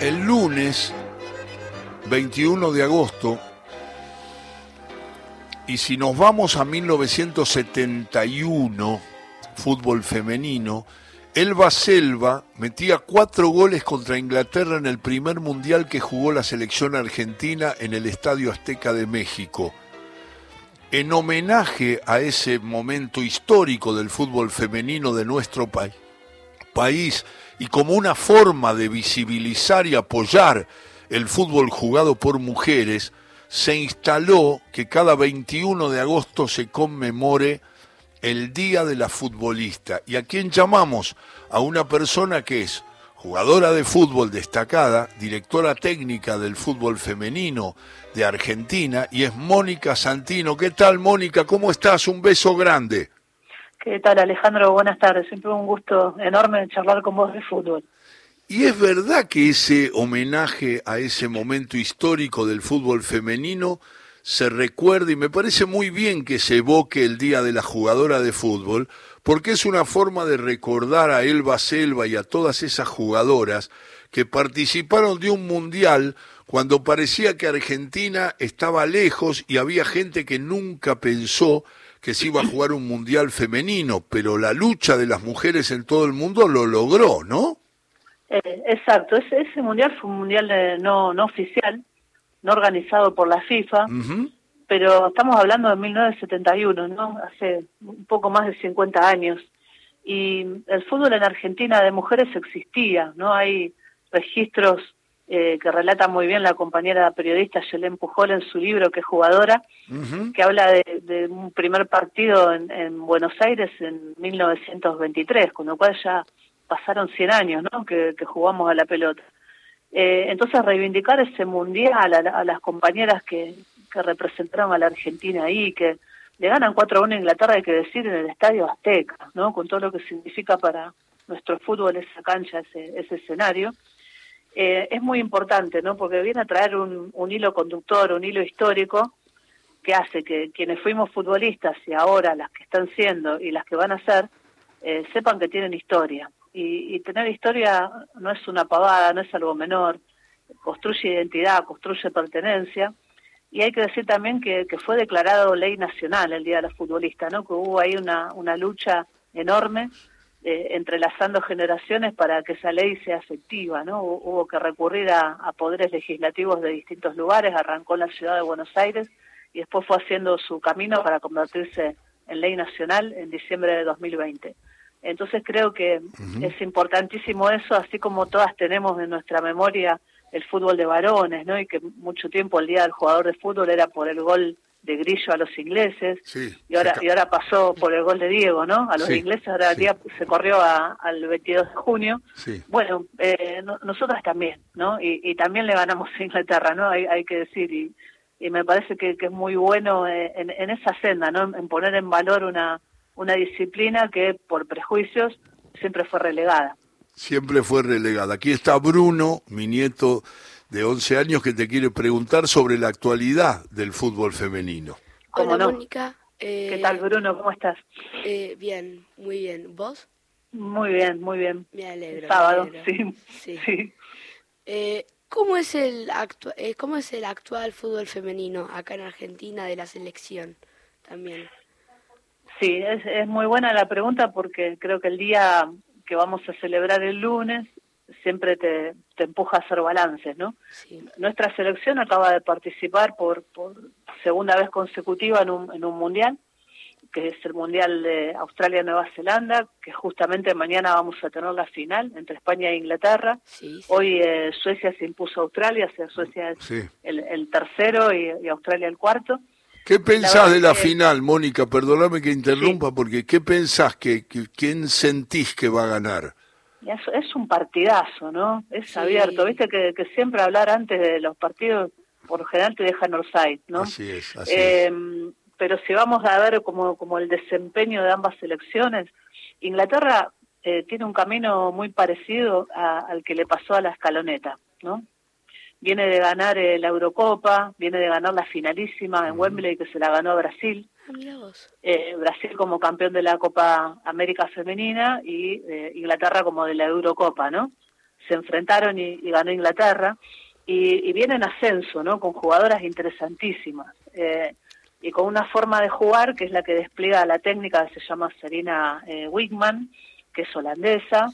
El lunes 21 de agosto, y si nos vamos a 1971, fútbol femenino, Elba Selva metía cuatro goles contra Inglaterra en el primer mundial que jugó la selección argentina en el Estadio Azteca de México. En homenaje a ese momento histórico del fútbol femenino de nuestro país, país y como una forma de visibilizar y apoyar el fútbol jugado por mujeres, se instaló que cada 21 de agosto se conmemore el Día de la Futbolista. ¿Y a quién llamamos? A una persona que es jugadora de fútbol destacada, directora técnica del fútbol femenino de Argentina, y es Mónica Santino. ¿Qué tal, Mónica? ¿Cómo estás? Un beso grande. ¿Qué tal, Alejandro? Buenas tardes. Siempre un gusto enorme charlar con vos de fútbol. Y es verdad que ese homenaje a ese momento histórico del fútbol femenino se recuerda y me parece muy bien que se evoque el Día de la Jugadora de Fútbol, porque es una forma de recordar a Elba Selva y a todas esas jugadoras que participaron de un mundial cuando parecía que Argentina estaba lejos y había gente que nunca pensó que se iba a jugar un mundial femenino, pero la lucha de las mujeres en todo el mundo lo logró, ¿no? Eh, exacto, ese, ese, mundial fue un mundial eh, no, no oficial, no organizado por la FIFA, pero estamos hablando de 1971, ¿no? Hace un poco más de 50 años. Y el fútbol en Argentina de mujeres existía, ¿no? Hay registros eh, que relata muy bien la compañera periodista Yelén Pujol en su libro, que es jugadora, que habla de, un primer partido en, Buenos Aires en 1923, con lo cual ya pasaron 100 años ¿no? que, jugamos a la pelota. Eh, entonces reivindicar ese mundial a, las compañeras que, que, representaron a la Argentina ahí, que le ganan 4-1 a Inglaterra, hay que decir, en el Estadio Azteca, ¿no? con todo lo que significa para nuestro fútbol esa cancha, ese, ese escenario. Eh, es muy importante, ¿no? Porque viene a traer un, hilo conductor, un hilo histórico que hace que quienes fuimos futbolistas y ahora las que están siendo y las que van a ser, eh, sepan que tienen historia. Y, tener historia no es una pavada, no es algo menor, construye identidad, construye pertenencia. Y hay que decir también que, fue declarado ley nacional el Día de la Futbolista, ¿no? Que hubo ahí una, una lucha enorme eh, entrelazando generaciones para que esa ley sea efectiva, ¿no? Hubo que recurrir a, poderes legislativos de distintos lugares, arrancó en la ciudad de Buenos Aires y después fue haciendo su camino para convertirse en ley nacional en diciembre de 2020. Entonces creo que es importantísimo eso, así como todas tenemos en nuestra memoria el fútbol de varones, ¿no? Y que mucho tiempo el día del jugador de fútbol era por el gol de Grillo a los ingleses y ahora y ahora pasó por el gol de Diego, ¿no? A los ingleses ahora se corrió al 22 de junio. Bueno, eh, nosotras también, ¿no? Y, también le ganamos a Inglaterra, ¿no? Hay, hay que decir y, y me parece que, es muy bueno eh, en, en, esa senda, ¿no? En poner en valor una una disciplina que por prejuicios siempre fue relegada. Siempre fue relegada. Aquí está Bruno, mi nieto de 11 años que te quiere preguntar sobre la actualidad del fútbol femenino. Hola, Mónica. ¿Qué eh, tal, Bruno? ¿Cómo estás? Eh, bien, muy bien. ¿Vos? Muy bien, muy bien. Me alegro. Sábado, sí. sí. Eh, ¿cómo, es el ¿Cómo es el actual fútbol femenino acá en Argentina de la selección también? Sí, es, es muy buena la pregunta porque creo que el día que vamos a celebrar el lunes siempre te, te empuja a hacer balances, ¿no? Nuestra selección acaba de participar por, por segunda vez consecutiva en un, en un mundial, que es el mundial de Australia-Nueva Zelanda, que justamente mañana vamos a tener la final entre España e Inglaterra. Hoy eh, Suecia se impuso a Australia, o sea, Suecia es el, el, tercero y, Australia el cuarto. ¿Qué pensás de la final, Mónica? Perdóname que interrumpa, porque ¿qué pensás? que, ¿Quién sentís que va a ganar? Es, un partidazo, ¿no? Es abierto. Viste que, siempre hablar antes de los partidos, por lo general te dejan offside, ¿no? Así es, así eh, Pero si vamos a ver como, como el desempeño de ambas selecciones, Inglaterra eh, tiene un camino muy parecido al que le pasó a la escaloneta, ¿no? Viene de ganar eh, la Eurocopa, viene de ganar la finalísima en Wembley que se la ganó a Brasil Ah, eh, Brasil como campeón de la Copa América Femenina y eh, Inglaterra como de la Eurocopa, ¿no? se enfrentaron y, ganó Inglaterra, y, viene en ascenso, ¿no? Con jugadoras interesantísimas. Eh, y con una forma de jugar que es la que despliega la técnica que se llama Serena eh, Wigman, que es holandesa,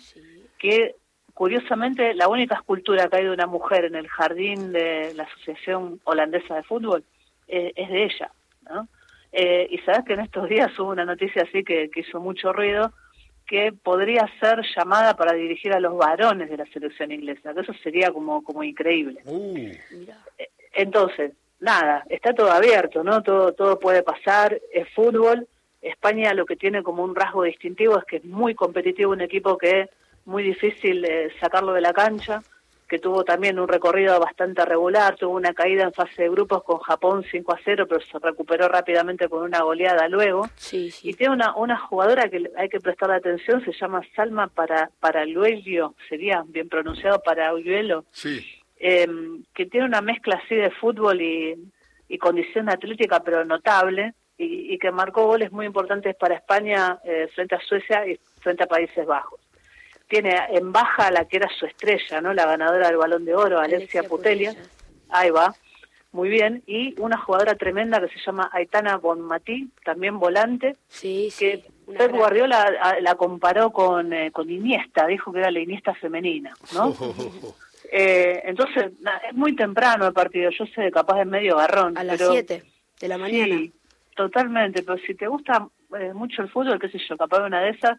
que curiosamente la única escultura que hay de una mujer en el jardín de la Asociación Holandesa de Fútbol eh, es de ella. ¿no? Eh, y sabes que en estos días hubo una noticia así que, hizo mucho ruido, que podría ser llamada para dirigir a los varones de la selección inglesa, que eso sería como, como increíble. Uh. Entonces, nada, está todo abierto, ¿no? Todo, todo puede pasar, es fútbol. España lo que tiene como un rasgo distintivo es que es muy competitivo, un equipo que es muy difícil eh, sacarlo de la cancha, que tuvo también un recorrido bastante regular, tuvo una caída en fase de grupos con Japón 5 a 0, pero se recuperó rápidamente con una goleada luego. Sí, sí. Y tiene una, una jugadora que hay que prestarle atención, se llama Salma para, para sería bien pronunciado para Sí eh, que tiene una mezcla así de fútbol y, condición atlética, pero notable, y, que marcó goles muy importantes para España eh, frente a Suecia y frente a Países Bajos. Tiene en baja la que era su estrella, ¿no? la ganadora del Balón de Oro, Alexia, Putelia. Ahí va, muy bien. Y una jugadora tremenda que se llama Aitana Bonmatí, también volante, sí, que Pep Guardiola la comparó con, eh, con Iniesta, dijo que era la Iniesta femenina, ¿no? Eh, entonces, es muy temprano el partido, yo sé, capaz es medio garrón. A las 7 de la mañana. Sí, totalmente, pero si te gusta eh, mucho el fútbol, qué sé yo, capaz una de esas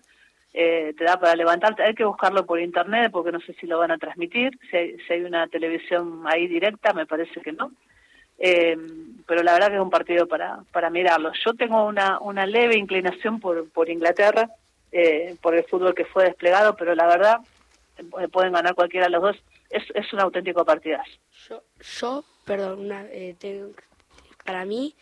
eh, te da para levantarte. Hay que buscarlo por internet porque no sé si lo van a transmitir, si hay, una televisión ahí directa, me parece que no. pero la verdad que es un partido para, para mirarlo. Yo tengo una, una leve inclinación por, por Inglaterra, por el fútbol que fue desplegado, pero la verdad pueden ganar cualquiera de los dos es, es un auténtico partidazo. Yo, yo perdón, una, eh, para mí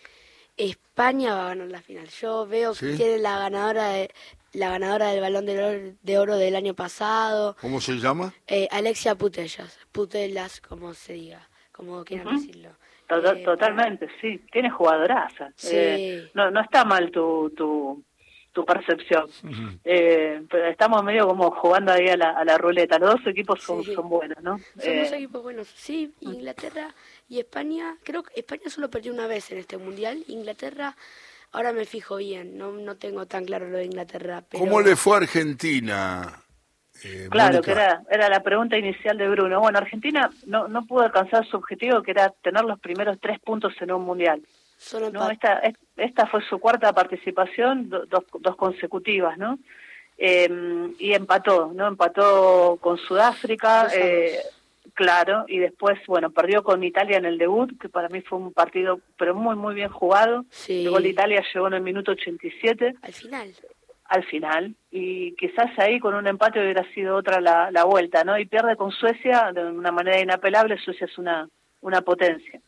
España va a ganar la final. Yo veo que tiene la ganadora de, la ganadora del balón de oro, del año pasado. ¿Cómo se llama? Eh, Alexia Putellas, Putellas, como se diga, como quieran decirlo. Eh, totalmente, sí. Tiene jugadoraza. Sí. no, no está mal tu, tu, tu percepción. eh, pero estamos medio como jugando ahí a la, a la ruleta. Los dos equipos son, son buenos, ¿no? Son dos eh, equipos buenos. Sí, Inglaterra y España, creo que España solo perdió una vez en este mundial. Inglaterra, ahora me fijo bien, no, no tengo tan claro lo de Inglaterra. Pero... ¿Cómo le fue a Argentina? Eh, claro, que era, era la pregunta inicial de Bruno. Bueno, Argentina no, no pudo alcanzar su objetivo, que era tener los primeros tres puntos en un mundial. ¿no? Esta, esta fue su cuarta participación, dos, dos consecutivas, ¿no? Em, y empató, ¿no? Empató con Sudáfrica, eh, claro, y después, bueno, perdió con Italia en el debut, que para mí fue un partido, pero muy, muy bien jugado. Sí. El gol de Italia llegó en el minuto 87. Al final. Al final, y quizás ahí con un empate hubiera sido otra la, la vuelta, ¿no? Y pierde con Suecia de una manera inapelable, Suecia es una, una potencia.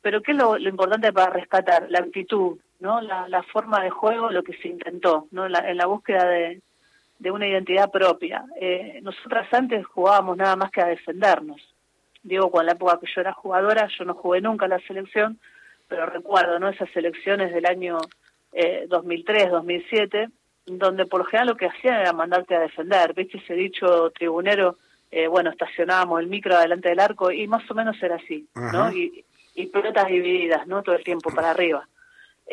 Pero ¿qué es lo, importante para rescatar? La actitud, ¿no? La, forma de juego, lo que se intentó, ¿no? en la búsqueda de, una identidad propia. Eh, nosotras antes jugábamos nada más que a defendernos. Digo, con la época que yo era jugadora, yo no jugué nunca la selección, pero recuerdo, ¿no? Esas selecciones del año eh, 2003, 2007, donde por lo general lo que hacían era mandarte a defender. ¿Viste ese dicho tribunero? Eh, bueno, estacionábamos el micro delante del arco y más o menos era así, ¿no? Y, y pelotas divididas, ¿no? Todo el tiempo para arriba.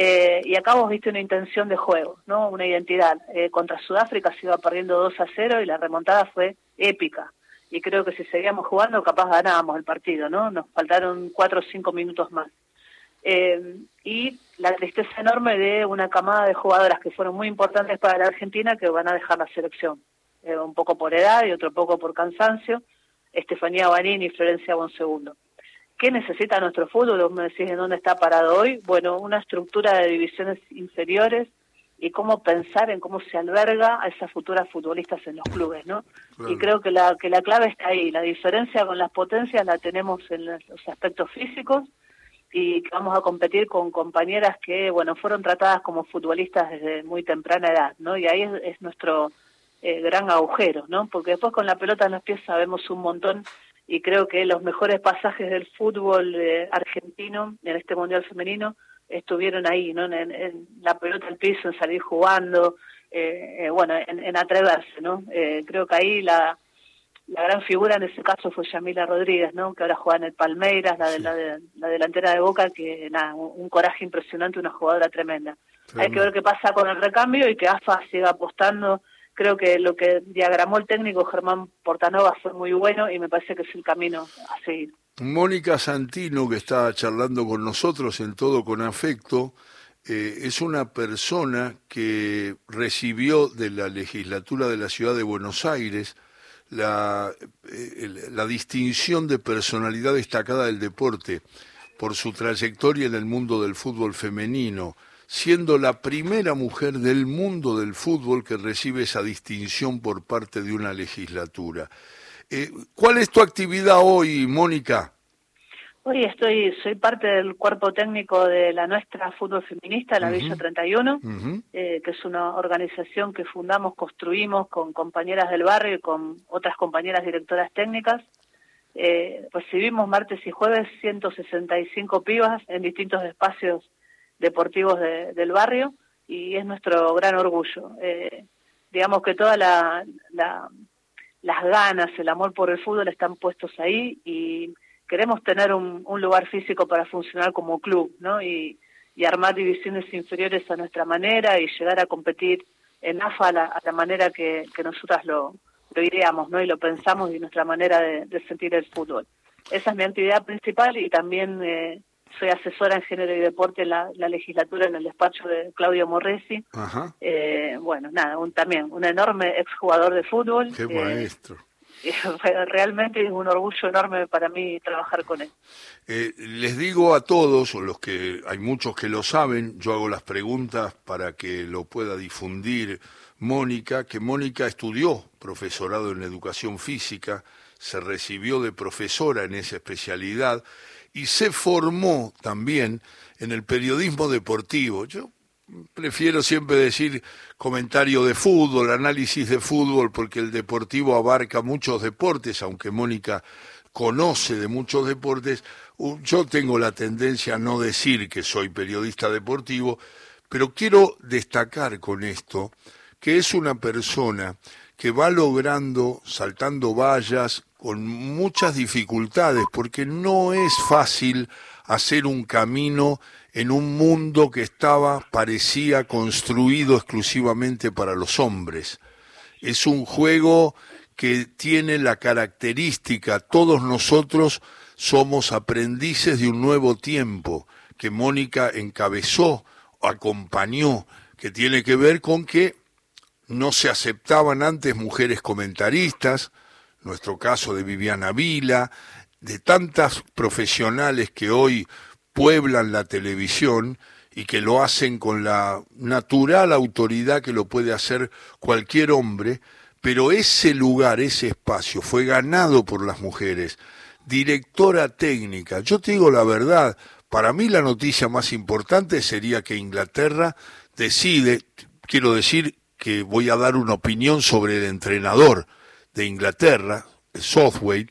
Eh, y acá vos viste una intención de juego, ¿no? Una identidad. Eh, contra Sudáfrica se iba perdiendo 2 a 0 y la remontada fue épica. Y creo que si seguíamos jugando, capaz ganábamos el partido, ¿no? Nos faltaron 4 o 5 minutos más. Eh, y la tristeza enorme de una camada de jugadoras que fueron muy importantes para la Argentina que van a dejar la selección. un poco por edad y otro poco por cansancio. Estefanía Banini y Florencia Bonsegundo. ¿Qué necesita nuestro fútbol? me decís en dónde está parado hoy. Bueno, una estructura de divisiones inferiores y cómo pensar en cómo se alberga a esas futuras futbolistas en los clubes, ¿no? Y creo que la, que la clave está ahí. La diferencia con las potencias la tenemos en los aspectos físicos y que vamos a competir con compañeras que, bueno, fueron tratadas como futbolistas desde muy temprana edad, ¿no? Y ahí es, nuestro eh, gran agujero, ¿no? Porque después con la pelota en los pies sabemos un montón y creo que los mejores pasajes del fútbol eh, argentino en este Mundial Femenino estuvieron ahí, ¿no? En, la pelota al piso, en salir jugando, eh, eh, bueno, en, atreverse, ¿no? creo que ahí la, la gran figura en ese caso fue Yamila Rodríguez, ¿no? Que ahora juega en el Palmeiras, la, de, la, delantera de Boca, que nada, un, coraje impresionante, una jugadora tremenda. Hay que ver qué pasa con el recambio y que AFA siga apostando. Creo que lo que diagramó el técnico Germán Portanova fue muy bueno y me parece que es el camino a seguir. Mónica Santino, que está charlando con nosotros en todo con afecto, eh, es una persona que recibió de la legislatura de la ciudad de Buenos Aires eh, la distinción de personalidad destacada del deporte por su trayectoria en el mundo del fútbol femenino, siendo la primera mujer del mundo del fútbol que recibe esa distinción por parte de una legislatura. Eh, ¿Cuál es tu actividad hoy, Mónica? Hoy estoy, soy parte del cuerpo técnico de la nuestra fútbol feminista, la Villa 31, eh, que es una organización que fundamos, construimos con compañeras del barrio y con otras compañeras directoras técnicas. Eh, recibimos martes y jueves 165 pibas en distintos espacios deportivos del barrio y es nuestro gran orgullo. Eh, digamos que todas la, las ganas, el amor por el fútbol están puestos ahí y queremos tener un, lugar físico para funcionar como club, ¿no? Y, armar divisiones inferiores a nuestra manera y llegar a competir en AFA a la, manera que, nosotras lo, ideamos, ¿no? Y lo pensamos y nuestra manera de, sentir el fútbol. Esa es mi actividad principal y también eh, soy asesora en género y deporte en la, legislatura en el despacho de Claudio Morresi. Eh, bueno, nada, un, también un enorme exjugador de fútbol. Qué maestro realmente es un orgullo enorme para mí trabajar con él. Eh, les digo a todos, o los que hay muchos que lo saben, yo hago las preguntas para que lo pueda difundir Mónica, que Mónica estudió profesorado en educación física, se recibió de profesora en esa especialidad y se formó también en el periodismo deportivo. Yo prefiero siempre decir comentario de fútbol, análisis de fútbol, porque el deportivo abarca muchos deportes, aunque Mónica conoce de muchos deportes, yo tengo la tendencia a no decir que soy periodista deportivo, pero quiero destacar con esto que es una persona que va logrando, saltando vallas, con muchas dificultades, porque no es fácil hacer un camino en un mundo que estaba, parecía, construido exclusivamente para los hombres. Es un juego que tiene la característica, todos nosotros somos aprendices de un nuevo tiempo que Mónica encabezó, acompañó, que tiene que ver con que no se aceptaban antes mujeres comentaristas, nuestro caso de Viviana Vila, de tantas profesionales que hoy pueblan la televisión y que lo hacen con la natural autoridad que lo puede hacer cualquier hombre, pero ese lugar, ese espacio fue ganado por las mujeres. Directora técnica, yo te digo la verdad, para mí la noticia más importante sería que Inglaterra decide, quiero decir que voy a dar una opinión sobre el entrenador de Inglaterra, Southway,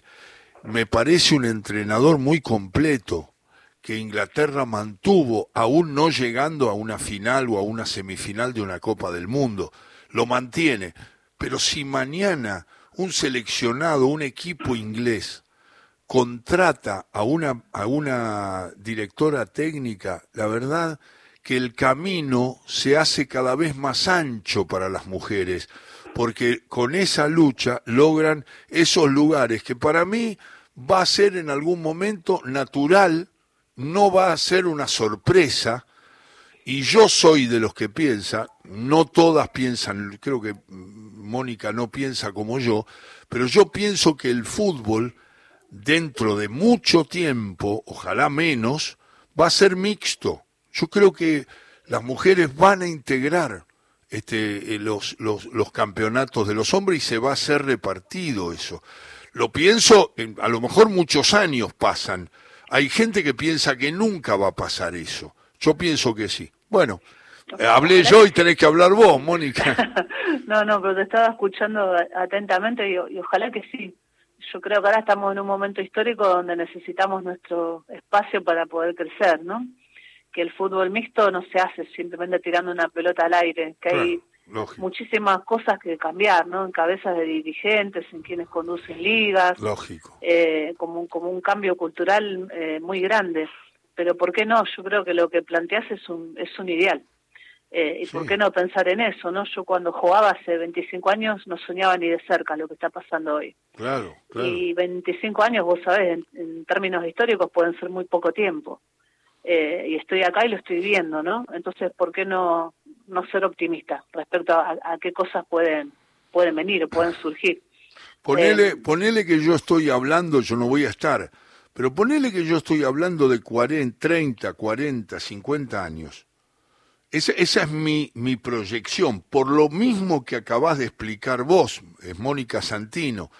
me parece un entrenador muy completo, que Inglaterra mantuvo, aún no llegando a una final o a una semifinal de una Copa del Mundo. Lo mantiene. Pero si mañana un seleccionado, un equipo inglés, contrata a una, a una directora técnica, la verdad que el camino se hace cada vez más ancho para las mujeres, porque con esa lucha logran esos lugares que para mí va a ser en algún momento natural no va a ser una sorpresa, y yo soy de los que piensa, no todas piensan, creo que Mónica no piensa como yo, pero yo pienso que el fútbol, dentro de mucho tiempo, ojalá menos, va a ser mixto. Yo creo que las mujeres van a integrar este, eh, los, los, los campeonatos de los hombres y se va a hacer repartido eso. Lo pienso, a lo mejor muchos años pasan, hay gente que piensa que nunca va a pasar eso. Yo pienso que sí. Bueno, hablé yo y tenés que hablar vos, Mónica. no, no, pero te estaba escuchando atentamente y, y ojalá que sí. Yo creo que ahora estamos en un momento histórico donde necesitamos nuestro espacio para poder crecer, ¿no? Que el fútbol mixto no se hace simplemente tirando una pelota al aire, que hay muchísimas cosas que cambiar, ¿no? En cabezas de dirigentes, en quienes conducen ligas. Lógico. Eh, como, como un cambio cultural eh, muy grande. Pero ¿por qué no? Yo creo que lo que planteas es un, es un ideal. Eh, ¿Y por qué no pensar en eso? no Yo cuando jugaba hace 25 años no soñaba ni de cerca lo que está pasando hoy. Claro, claro. Y 25 años, vos sabés, en, términos históricos pueden ser muy poco tiempo. Eh, y estoy acá y lo estoy viendo, ¿no? Entonces, ¿por qué no, no ser optimista respecto a, qué cosas pueden, pueden venir o pueden surgir? Ponele, eh, ponele que yo estoy hablando, yo no voy a estar, pero ponele que yo estoy hablando de 40, 30, 40, 50 años esa, esa es mi, mi, proyección, por lo mismo que acabas de explicar vos, es Mónica Santino,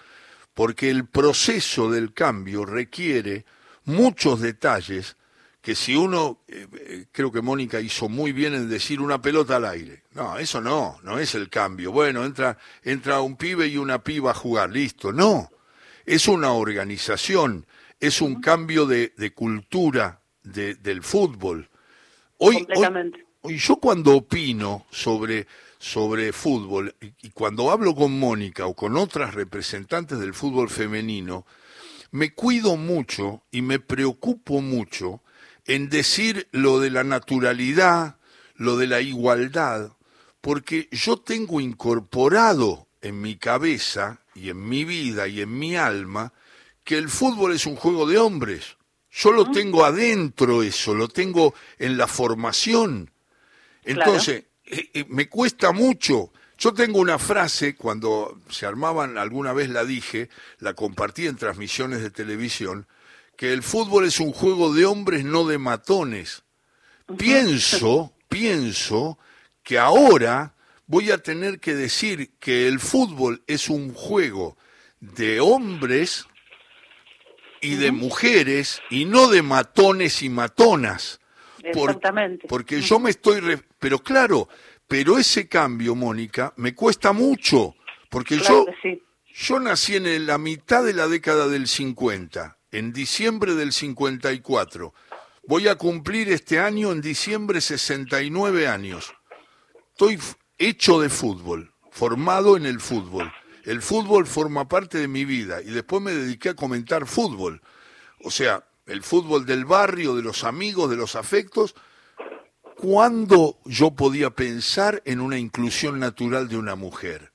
porque el proceso del cambio requiere muchos detalles que si uno, eh, eh, creo que Mónica hizo muy bien en decir una pelota al aire. No, eso no, no es el cambio. Bueno, entra, entra un pibe y una piba a jugar, listo. No, es una organización, es un cambio de, de cultura de, del fútbol. Hoy, y yo cuando opino sobre, sobre fútbol y cuando hablo con Mónica o con otras representantes del fútbol femenino, me cuido mucho y me preocupo mucho en decir lo de la naturalidad, lo de la igualdad, porque yo tengo incorporado en mi cabeza y en mi vida y en mi alma que el fútbol es un juego de hombres. Yo lo tengo adentro eso, lo tengo en la formación. Entonces, eh, eh, me cuesta mucho. Yo tengo una frase, cuando se armaban, alguna vez la dije, la compartí en transmisiones de televisión, que el fútbol es un juego de hombres, no de matones. Pienso, pienso que ahora voy a tener que decir que el fútbol es un juego de hombres y de mujeres y no de matones y matonas. Exactamente. porque yo me estoy... Pero claro, pero ese cambio, Mónica, me cuesta mucho, porque yo, yo nací en la mitad de la década del 50, en diciembre del 54. Voy a cumplir este año, en diciembre, 69 años. Estoy hecho de fútbol, formado en el fútbol. El fútbol forma parte de mi vida y después me dediqué a comentar fútbol. O sea, el fútbol del barrio, de los amigos, de los afectos, ¿cuándo yo podía pensar en una inclusión natural de una mujer?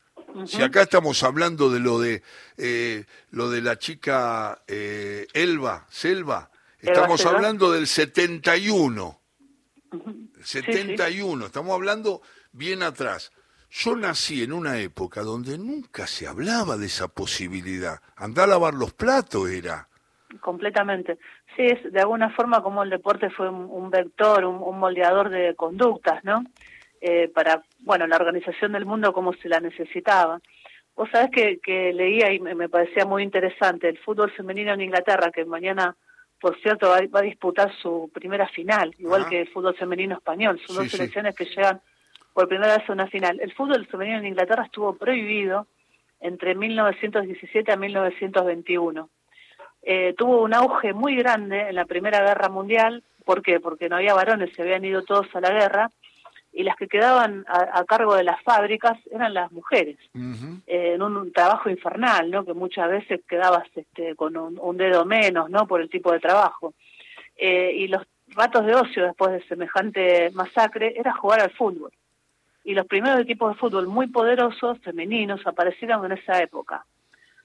Si acá estamos hablando de lo de eh, lo de la chica eh, Elba, Selva, estamos hablando del 71. 71, estamos hablando bien atrás. Yo nací en una época donde nunca se hablaba de esa posibilidad. Andar a lavar los platos era. Completamente. Sí, es de alguna forma como el deporte fue un, vector, un, moldeador de conductas, ¿no? Eh, para, bueno, la organización del mundo como se la necesitaba. Vos sabés que, leía y me, parecía muy interesante el fútbol femenino en Inglaterra, que mañana, por cierto, va, a disputar su primera final, igual que el fútbol femenino español. Son dos selecciones que llegan por primera vez a una final. El fútbol femenino en Inglaterra estuvo prohibido entre 1917 a 1921 eh, tuvo un auge muy grande en la Primera Guerra Mundial. ¿Por qué? Porque no había varones, se habían ido todos a la guerra y las que quedaban a, cargo de las fábricas eran las mujeres, eh, en un, trabajo infernal, ¿no? Que muchas veces quedabas este, con un, dedo menos, ¿no? Por el tipo de trabajo. Eh, y los ratos de ocio después de semejante masacre era jugar al fútbol. Y los primeros equipos de fútbol muy poderosos, femeninos, aparecieron en esa época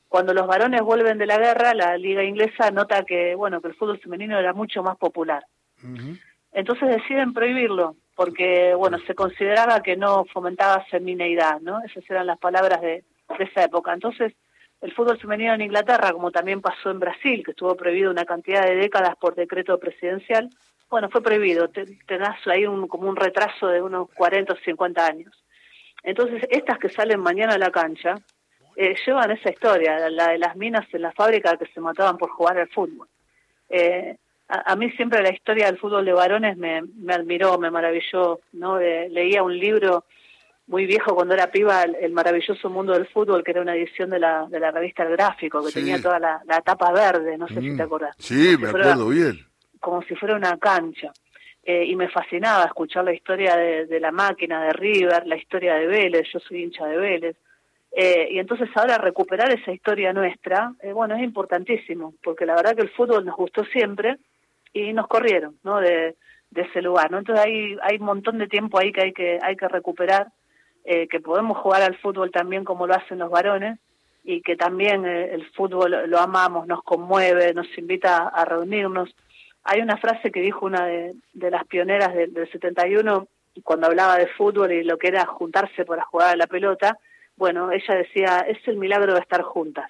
cuando los varones vuelven de la guerra, la liga inglesa nota que, bueno, que el fútbol femenino era mucho más popular. Entonces deciden prohibirlo, porque, bueno, se consideraba que no fomentaba femineidad, ¿no? Esas eran las palabras de, esa época. Entonces, el fútbol femenino en Inglaterra, como también pasó en Brasil, que estuvo prohibido una cantidad de décadas por decreto presidencial, bueno, fue prohibido. Tenás ahí un, como un retraso de unos 40 o 50 años. Entonces, estas que salen mañana a la cancha, eh, llevan esa historia, la de las minas en la fábrica que se mataban por jugar al fútbol. Eh, a, mí siempre la historia del fútbol de varones me, me admiró, me maravilló, ¿no? leía un libro muy viejo cuando era piba, el, maravilloso mundo del fútbol, que era una edición de la, de la revista El Gráfico, que tenía toda la, la, tapa verde, no sé si te mm. acordás. Sí, me acuerdo bien. Como si fuera una cancha. eh, y me fascinaba escuchar la historia de, la máquina de River, la historia de Vélez, yo soy hincha de Vélez. Eh, y entonces ahora recuperar esa historia nuestra, eh, bueno, es importantísimo, porque la verdad que el fútbol nos gustó siempre y nos corrieron, ¿no? De, ese lugar, ¿no? Entonces hay, hay un montón de tiempo ahí que hay que, hay que recuperar, que podemos jugar al fútbol también como lo hacen los varones, y que también el fútbol lo amamos, nos conmueve, nos invita a reunirnos. Hay una frase que dijo una de, las pioneras del, 71 cuando hablaba de fútbol y lo que era juntarse para jugar a la pelota. Bueno, ella decía, es el milagro de estar juntas.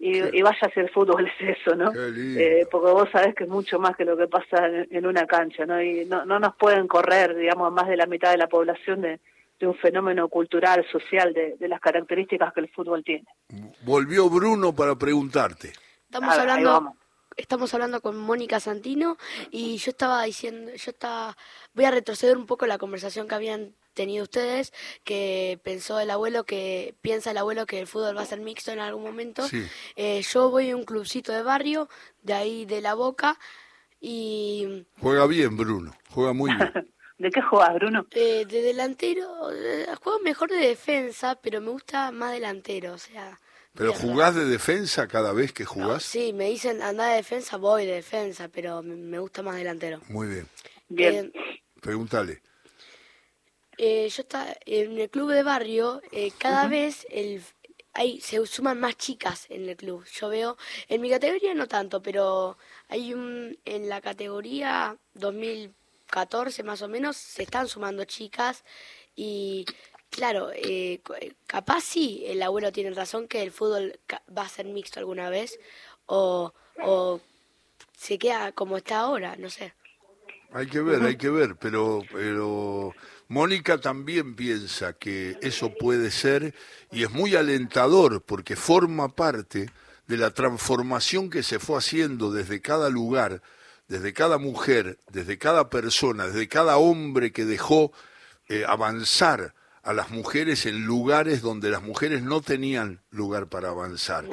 Y, vaya si el fútbol es eso, ¿no? Eh, porque vos sabés que es mucho más que lo que pasa en, una cancha, ¿no? Y no, no nos pueden correr, digamos, más de la mitad de la población de, un fenómeno cultural, social, de, las características que el fútbol tiene. Volvió Bruno para preguntarte. Estamos hablando estamos hablando con Mónica Santino y yo estaba diciendo, yo estaba, voy a retroceder un poco la conversación que habían tenido ustedes, que pensó el abuelo, que piensa el abuelo que el fútbol va a ser mixto en algún momento. Eh, yo voy a un clubcito de barrio, de ahí de la Boca, y... Juega bien, Bruno, juega muy bien. ¿De qué juegas, Bruno? Eh, de delantero, eh, juego mejor de defensa, pero me gusta más delantero, o sea... ¿Pero jugás de defensa cada vez que jugás? sí, me dicen anda de defensa, voy de defensa, pero me, gusta más delantero. Muy bien. Bien. Eh, Pregúntale. Eh, yo está en el club de barrio, eh, cada vez el, hay, se suman más chicas en el club. Yo veo, en mi categoría no tanto, pero hay un, en la categoría 2014 más o menos se están sumando chicas y Claro, eh, eh, capaz sí, el abuelo tiene razón que el fútbol va a ser mixto alguna vez o, o se queda como está ahora, no sé. Hay que ver, hay que ver, pero, pero Mónica también piensa que eso puede ser y es muy alentador porque forma parte de la transformación que se fue haciendo desde cada lugar, desde cada mujer, desde cada persona, desde cada hombre que dejó eh, avanzar a las mujeres en lugares donde las mujeres no tenían lugar para avanzar.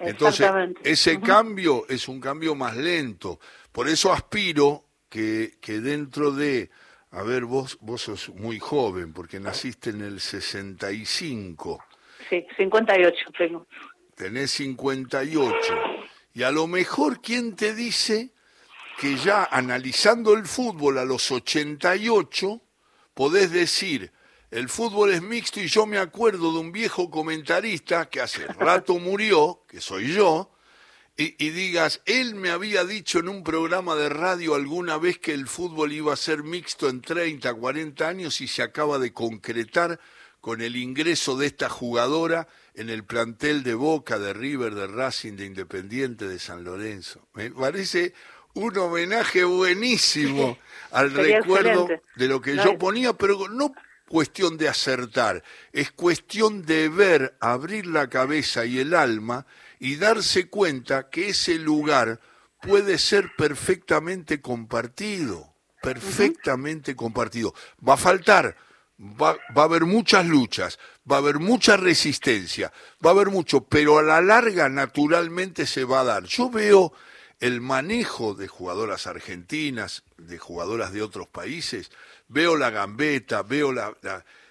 Entonces, ese cambio es un cambio más lento. Por eso aspiro que, que dentro de, a ver, vos, vos sos muy joven, porque naciste en el 65. Sí, 58 tengo. Tenés 58. Y a lo mejor, ¿quién te dice que ya analizando el fútbol a los 88, podés decir, el fútbol es mixto y yo me acuerdo de un viejo comentarista que hace rato murió, que soy yo, y, digas, él me había dicho en un programa de radio alguna vez que el fútbol iba a ser mixto en 30, 40 años y se acaba de concretar con el ingreso de esta jugadora en el plantel de Boca, de River, de Racing, de Independiente, de San Lorenzo. Me parece un homenaje buenísimo al recuerdo de lo que yo ponía, pero no cuestión de acertar, es cuestión de ver, abrir la cabeza y el alma y darse cuenta que ese lugar puede ser perfectamente compartido, perfectamente compartido. Va a faltar, va, va, a haber muchas luchas, va a haber mucha resistencia, va a haber mucho, pero a la larga naturalmente se va a dar. Yo veo el manejo de jugadoras argentinas, de jugadoras de otros países, veo la gambeta, veo la,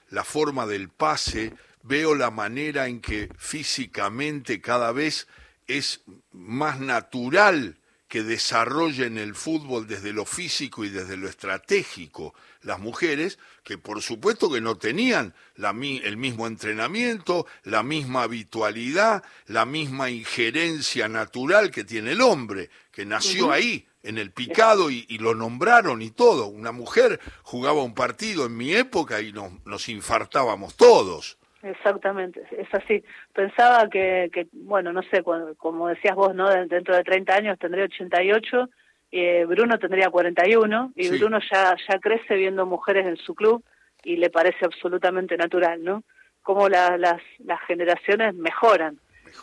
la, forma del pase, veo la manera en que físicamente cada vez es más natural que desarrollen el fútbol desde lo físico y desde lo estratégico las mujeres, que por supuesto que no tenían la, el mismo entrenamiento, la misma habitualidad, la misma injerencia natural que tiene el hombre, que nació ahí en el picado y, lo nombraron y todo. Una mujer jugaba un partido en mi época y nos, nos infartábamos todos. Exactamente, es así. Pensaba que, que bueno, no sé, como decías vos, ¿no? Dentro de 30 años tendría 88, eh, Bruno tendría 41 y Bruno ya, ya crece viendo mujeres en su club y le parece absolutamente natural, ¿no? Cómo las, las generaciones mejoran.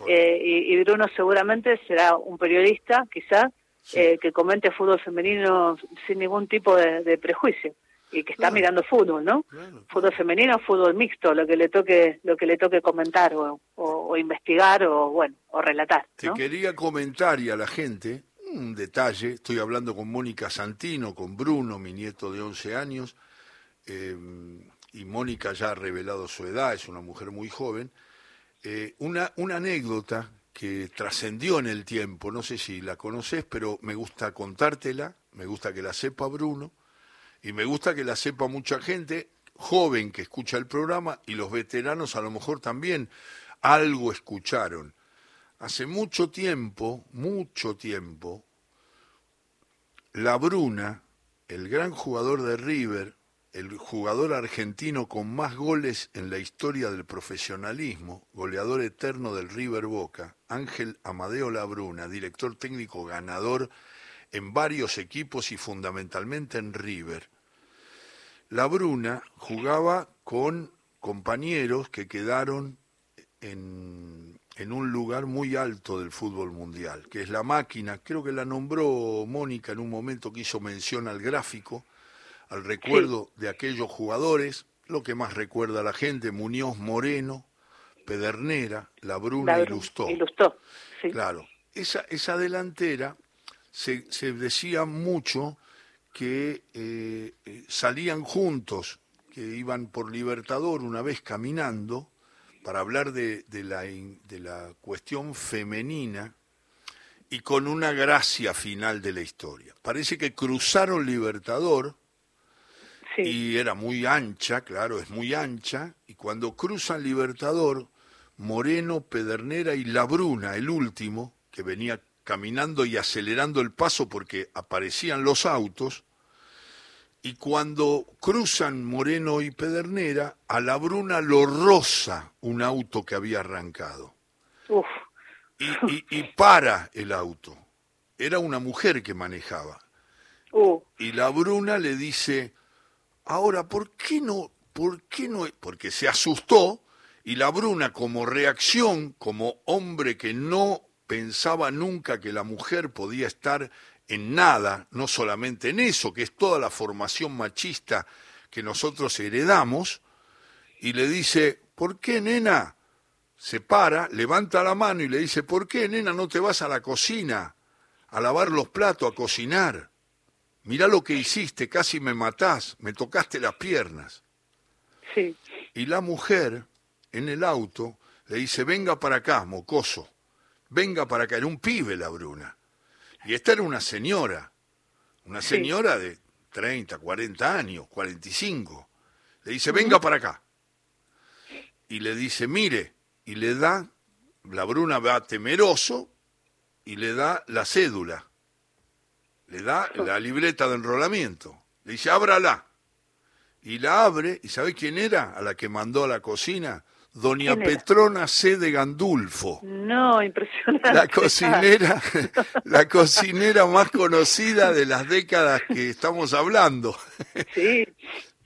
Eh, y, y Bruno seguramente será un periodista, quizás, eh, que comente fútbol femenino sin ningún tipo de, prejuicio y que está mirando fútbol, ¿no? Fútbol femenino, fútbol mixto, lo que le toque, lo que le toque comentar o, investigar o bueno, o relatar. Te quería comentar y a la gente, un detalle, estoy hablando con Mónica Santino, con Bruno, mi nieto de 11 años, eh, y Mónica ya ha revelado su edad, es una mujer muy joven, eh, una, una anécdota que trascendió en el tiempo, no sé si la conoces, pero me gusta contártela, me gusta que la sepa Bruno, y me gusta que la sepa mucha gente joven que escucha el programa y los veteranos a lo mejor también algo escucharon. Hace mucho tiempo, mucho tiempo, La Bruna, el gran jugador de River, el jugador argentino con más goles en la historia del profesionalismo, goleador eterno del River Boca, Ángel Amadeo Labruna, director técnico ganador en varios equipos y fundamentalmente en River. Labruna jugaba con compañeros que quedaron en, en un lugar muy alto del fútbol mundial, que es la máquina, creo que la nombró Mónica en un momento que hizo mención al gráfico, al recuerdo de aquellos jugadores, lo que más recuerda a la gente, Muñoz Moreno, Pedernera, La Bruna y Lustó. Claro, esa, esa delantera se, se decía mucho que eh, eh, salían juntos, que iban por Libertador una vez caminando, para hablar de, de, la, de la cuestión femenina y con una gracia final de la historia. Parece que cruzaron Libertador, y era muy ancha, claro, es muy ancha, y cuando cruzan Libertador, Moreno, Pedernera y La Bruna, el último, que venía caminando y acelerando el paso porque aparecían los autos, y cuando cruzan Moreno y Pedernera, a La Bruna lo roza un auto que había arrancado. Y, para el auto. Era una mujer que manejaba. Uh. Y la Bruna le dice, Ahora, ¿por qué no? ¿Por qué no? Porque se asustó y la Bruna como reacción, como hombre que no pensaba nunca que la mujer podía estar en nada, no solamente en eso, que es toda la formación machista que nosotros heredamos, y le dice, ¿por qué nena? Se para, levanta la mano y le dice, ¿por qué nena no te vas a la cocina a lavar los platos, a cocinar? mirá lo que hiciste, casi me matás, me tocaste las piernas. Sí. Y la mujer, en el auto, le dice, venga para acá, mocoso, venga para acá, era un pibe la Bruna. Y esta era una señora, una señora de 30, 40 años, 45. Le dice, venga para acá. Y le dice, mire, y le da, la Bruna va temeroso, y le da la cédula le da la libreta de enrolamiento. Le dice, ábrala. Y la abre, ¿y sabe quién era? A la que mandó a la cocina. Doña Petrona C. de Gandulfo. No, impresionante. La cocinera, la cocinera más conocida de las décadas que estamos hablando. Sí,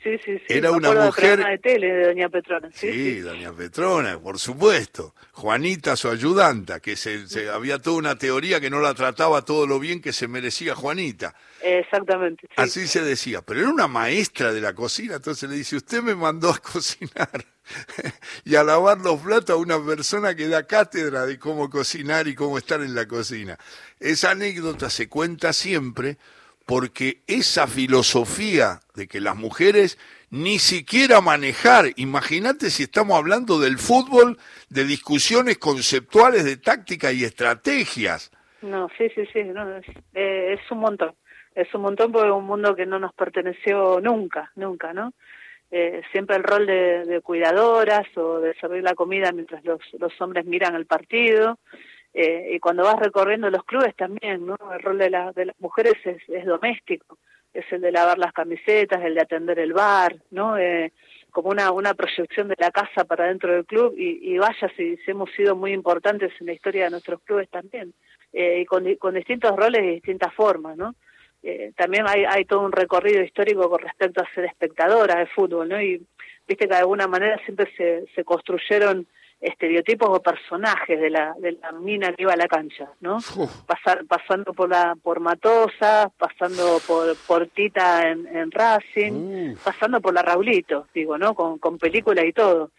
Sí, sí, sí. Era una mujer. De tele de Doña Petrona. Sí, Doña Petrona, por supuesto. Juanita, su ayudanta, que se, había toda una teoría que no la trataba todo lo bien que se merecía Juanita. Exactamente. Así se decía. Pero era una maestra de la cocina, entonces le dice: Usted me mandó a cocinar y a lavar los platos a una persona que da cátedra de cómo cocinar y cómo estar en la cocina. Esa anécdota se cuenta siempre porque esa filosofía de que las mujeres ni siquiera manejar, imagínate si estamos hablando del fútbol, de discusiones conceptuales de táctica y estrategias. No, sí, sí, sí, eh, es, un montón, es un montón porque es un mundo que no nos perteneció nunca, nunca, ¿no? Eh, siempre el rol de, cuidadoras o de servir la comida mientras los, los hombres miran el partido, eh, y cuando vas recorriendo los clubes también, ¿no? El rol de, la, de las mujeres es, es, doméstico, es el de lavar las camisetas, el de atender el bar, ¿no? Eh, como una, una proyección de la casa para dentro del club y, y vaya si, hemos sido muy importantes en la historia de nuestros clubes también, eh, y con, con distintos roles y distintas formas, ¿no? Eh, también hay, hay todo un recorrido histórico con respecto a ser espectadora de fútbol, ¿no? Y viste que de alguna manera siempre se, se construyeron estereotipos o personajes de la, de la mina que iba a la cancha, ¿no? Pasar, pasando por la por Matosa, pasando por, por Tita en, en Racing, pasando por la Raulito, digo, ¿no? Con, con película y todo.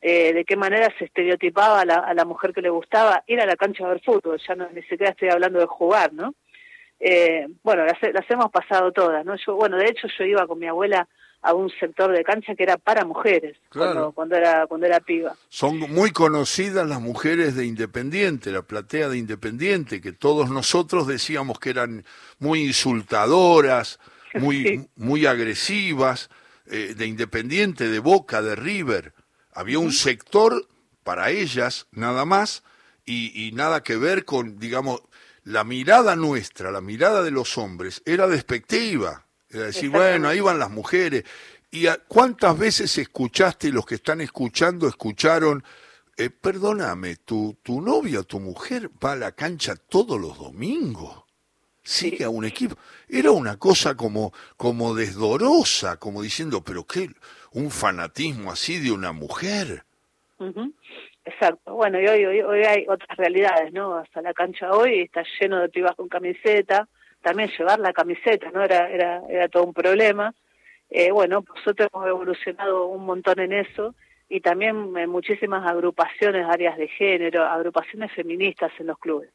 Eh, de qué manera se estereotipaba a la, a la mujer que le gustaba ir a la cancha a ver fútbol, ya no ni siquiera estoy hablando de jugar, ¿no? eh, bueno, las, hemos pasado todas, ¿no? Yo, bueno, de hecho yo iba con mi abuela a un sector de cancha que era para mujeres cuando, cuando era cuando era piba. Son muy conocidas las mujeres de Independiente, la platea de Independiente, que todos nosotros decíamos que eran muy insultadoras, muy muy agresivas, eh, de Independiente, de Boca, de River. Había un sector para ellas nada más y, y nada que ver con, digamos, la mirada nuestra, la mirada de los hombres, era despectiva. Era decir, bueno, ahí van las mujeres. ¿Y cuántas veces escuchaste, y los que están escuchando, escucharon, eh, perdóname, tu, tu novia, tu mujer va a la cancha todos los domingos? Sigue a un equipo. Era una cosa como, como desdorosa, como diciendo, pero qué, un fanatismo así de una mujer. Exacto. Bueno, y hoy, hoy, hay otras realidades, ¿no? Hasta la cancha hoy está lleno de pibas con camiseta. También llevar la camiseta, ¿no? Era, era, era todo un problema. Eh, bueno, nosotros hemos evolucionado un montón en eso y también en muchísimas agrupaciones, áreas de género, agrupaciones feministas en los clubes.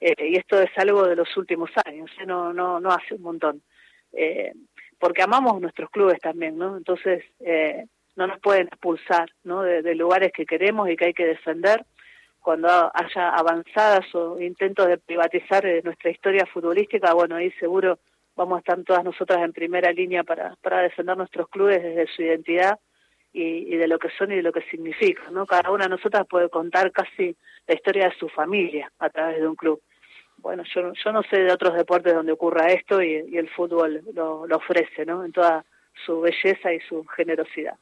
Eh, y esto es algo de los últimos años, ¿eh? no, no, no hace un montón. Eh, porque amamos nuestros clubes también, ¿no? Entonces, eh, no nos pueden expulsar ¿no? De, lugares que queremos y que hay que defender cuando haya avanzadas o intentos de privatizar eh, nuestra historia futbolística, bueno, ahí seguro vamos a estar todas nosotras en primera línea para, para defender nuestros clubes desde su identidad y, de lo que son y de lo que significan, ¿no? Cada una de nosotras puede contar casi la historia de su familia a través de un club. Bueno, yo, yo no sé de otros deportes donde ocurra esto y, el fútbol lo, lo ofrece, ¿no? En toda su belleza y su generosidad.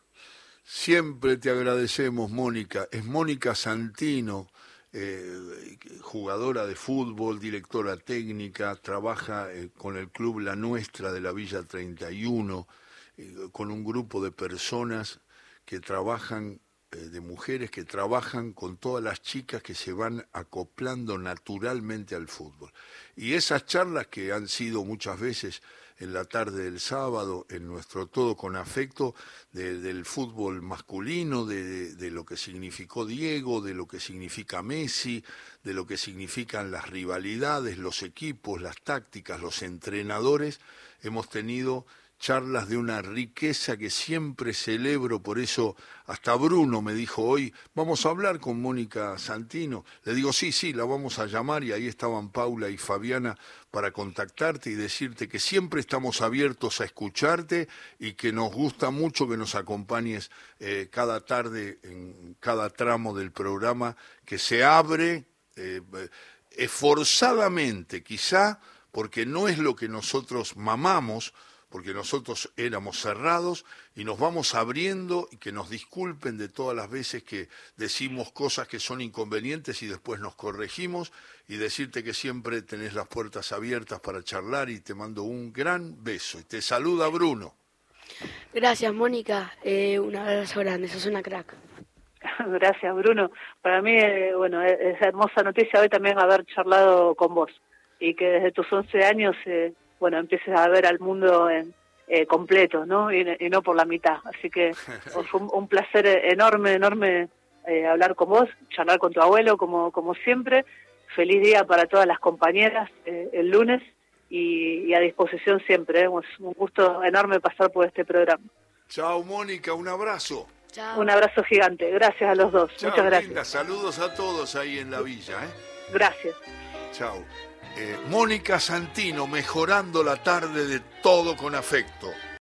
Siempre te agradecemos, Mónica. Es Mónica Santino, eh, jugadora de fútbol, directora técnica, trabaja eh, con el club La Nuestra de la Villa 31, eh, con un grupo de personas que trabajan, de mujeres que trabajan con todas las chicas que se van acoplando naturalmente al fútbol. Y esas charlas que han sido muchas veces en la tarde del sábado, en nuestro todo con afecto, del fútbol masculino, de, de, lo que significó Diego, de lo que significa Messi, de lo que significan las rivalidades, los equipos, las tácticas, los entrenadores. Hemos tenido charlas de una riqueza que siempre celebro, por eso hasta Bruno me dijo hoy, vamos a hablar con Mónica Santino. Le digo, sí, sí, la vamos a llamar y ahí estaban Paula y Fabiana para contactarte y decirte que siempre estamos abiertos a escucharte y que nos gusta mucho que nos acompañes eh, cada tarde en cada tramo del programa que se abre eh, esforzadamente, quizá porque no es lo que nosotros mamamos, porque nosotros éramos cerrados y nos vamos abriendo y que nos disculpen de todas las veces que decimos cosas que son inconvenientes y después nos corregimos y decirte que siempre tenés las puertas abiertas para charlar y te mando un gran beso. Y te saluda Bruno. Gracias, Mónica. Eh, un abrazo grande, sos una crack. Gracias, Bruno. Para mí, eh, bueno, es hermosa noticia hoy también haber charlado con vos y que desde tus 11 años... Eh, bueno, empieces a ver al mundo en, eh, completo, ¿no? Y, no por la mitad. Así que fue un, placer enorme, enorme eh, hablar con vos, charlar con tu abuelo, como, como siempre. Feliz día para todas las compañeras eh, el lunes y, a disposición siempre. Es un gusto enorme pasar por este programa. Chao, Mónica, un abrazo. Un abrazo gigante. Gracias a los dos. Muchas gracias. Saludos a todos ahí en la villa. Gracias. Chao. Eh, Mónica Santino, mejorando la tarde de todo con afecto.